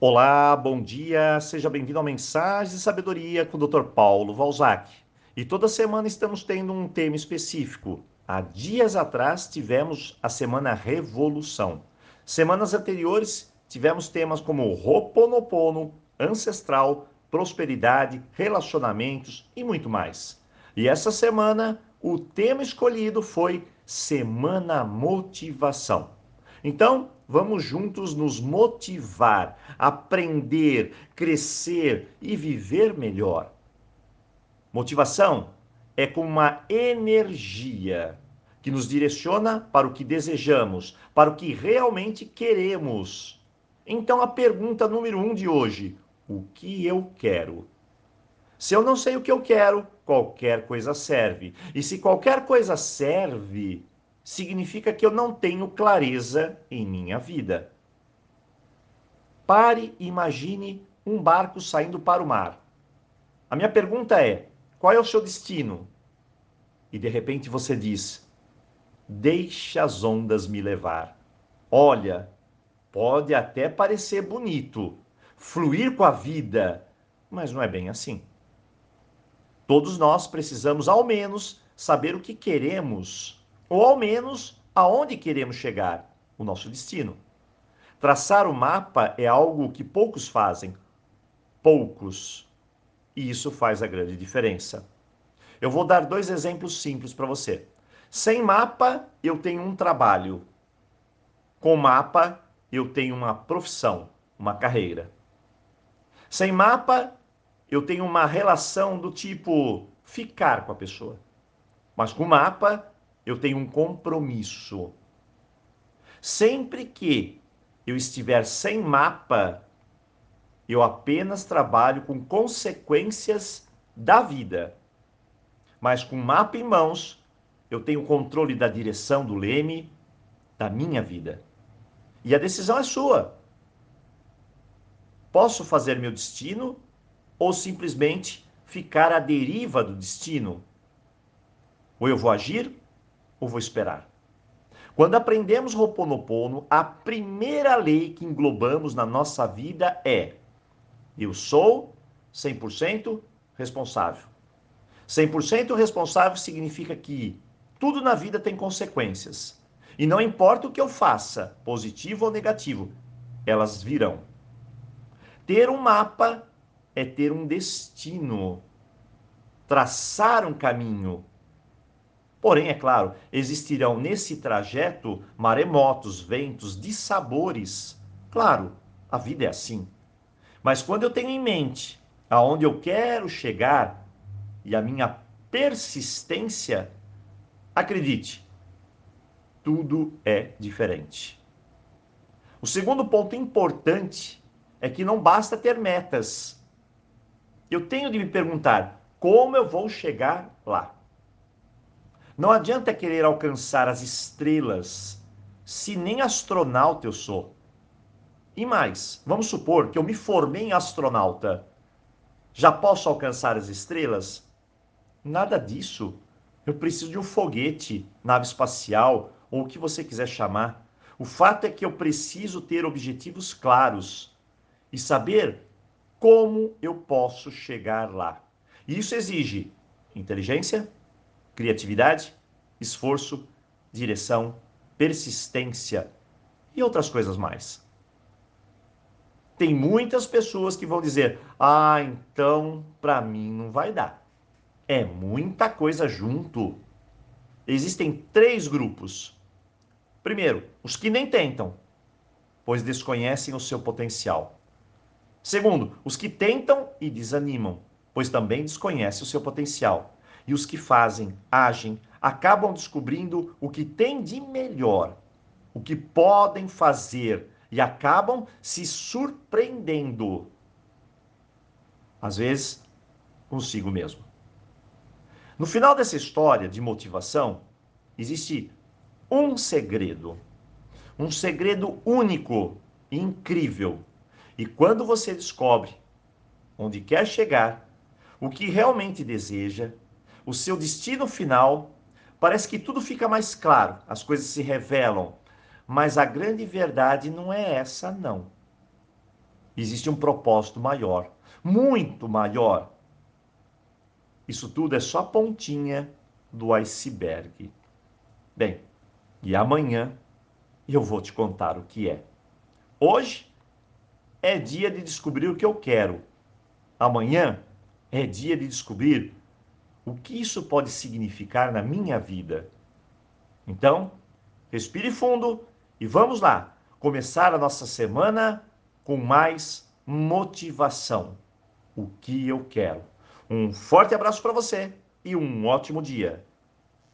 Olá, bom dia, seja bem-vindo ao Mensagem de Sabedoria com o Dr. Paulo Valzac. E toda semana estamos tendo um tema específico. Há dias atrás tivemos a semana Revolução. Semanas anteriores tivemos temas como Roponopono, Ancestral, Prosperidade, Relacionamentos e muito mais. E essa semana o tema escolhido foi Semana Motivação. Então, vamos juntos nos motivar, aprender, crescer e viver melhor. Motivação é como uma energia que nos direciona para o que desejamos, para o que realmente queremos. Então, a pergunta número um de hoje: o que eu quero? Se eu não sei o que eu quero, qualquer coisa serve. E se qualquer coisa serve, significa que eu não tenho clareza em minha vida. Pare e imagine um barco saindo para o mar. A minha pergunta é: qual é o seu destino? E de repente você diz: Deixa as ondas me levar. Olha, pode até parecer bonito, fluir com a vida, mas não é bem assim. Todos nós precisamos, ao menos, saber o que queremos ou ao menos aonde queremos chegar, o nosso destino. Traçar o mapa é algo que poucos fazem, poucos, e isso faz a grande diferença. Eu vou dar dois exemplos simples para você. Sem mapa, eu tenho um trabalho. Com mapa, eu tenho uma profissão, uma carreira. Sem mapa, eu tenho uma relação do tipo ficar com a pessoa. Mas com mapa, eu tenho um compromisso. Sempre que eu estiver sem mapa, eu apenas trabalho com consequências da vida. Mas com mapa em mãos, eu tenho controle da direção do leme da minha vida. E a decisão é sua. Posso fazer meu destino ou simplesmente ficar à deriva do destino? Ou eu vou agir ou vou esperar? Quando aprendemos Ho'oponopono, a primeira lei que englobamos na nossa vida é: eu sou 100% responsável. 100% responsável significa que tudo na vida tem consequências. E não importa o que eu faça, positivo ou negativo, elas virão. Ter um mapa é ter um destino, traçar um caminho, Porém, é claro, existirão nesse trajeto maremotos, ventos, dissabores. Claro, a vida é assim. Mas quando eu tenho em mente aonde eu quero chegar e a minha persistência, acredite, tudo é diferente. O segundo ponto importante é que não basta ter metas. Eu tenho de me perguntar como eu vou chegar lá. Não adianta querer alcançar as estrelas se nem astronauta eu sou. E mais, vamos supor que eu me formei em astronauta. Já posso alcançar as estrelas? Nada disso. Eu preciso de um foguete, nave espacial ou o que você quiser chamar. O fato é que eu preciso ter objetivos claros e saber como eu posso chegar lá. E isso exige inteligência, criatividade, esforço, direção, persistência e outras coisas mais. Tem muitas pessoas que vão dizer: "Ah, então para mim não vai dar". É muita coisa junto. Existem três grupos. Primeiro, os que nem tentam, pois desconhecem o seu potencial. Segundo, os que tentam e desanimam, pois também desconhecem o seu potencial e os que fazem, agem, acabam descobrindo o que tem de melhor, o que podem fazer e acabam se surpreendendo. Às vezes, consigo mesmo. No final dessa história de motivação, existe um segredo. Um segredo único e incrível. E quando você descobre onde quer chegar, o que realmente deseja, o seu destino final, parece que tudo fica mais claro, as coisas se revelam. Mas a grande verdade não é essa, não. existe um propósito maior, muito maior. Isso tudo é só a pontinha do iceberg. Bem, e amanhã eu vou te contar o que é. Hoje é dia de descobrir o que eu quero. Amanhã é dia de descobrir o que isso pode significar na minha vida. Então, respire fundo e vamos lá começar a nossa semana com mais motivação. O que eu quero. Um forte abraço para você e um ótimo dia.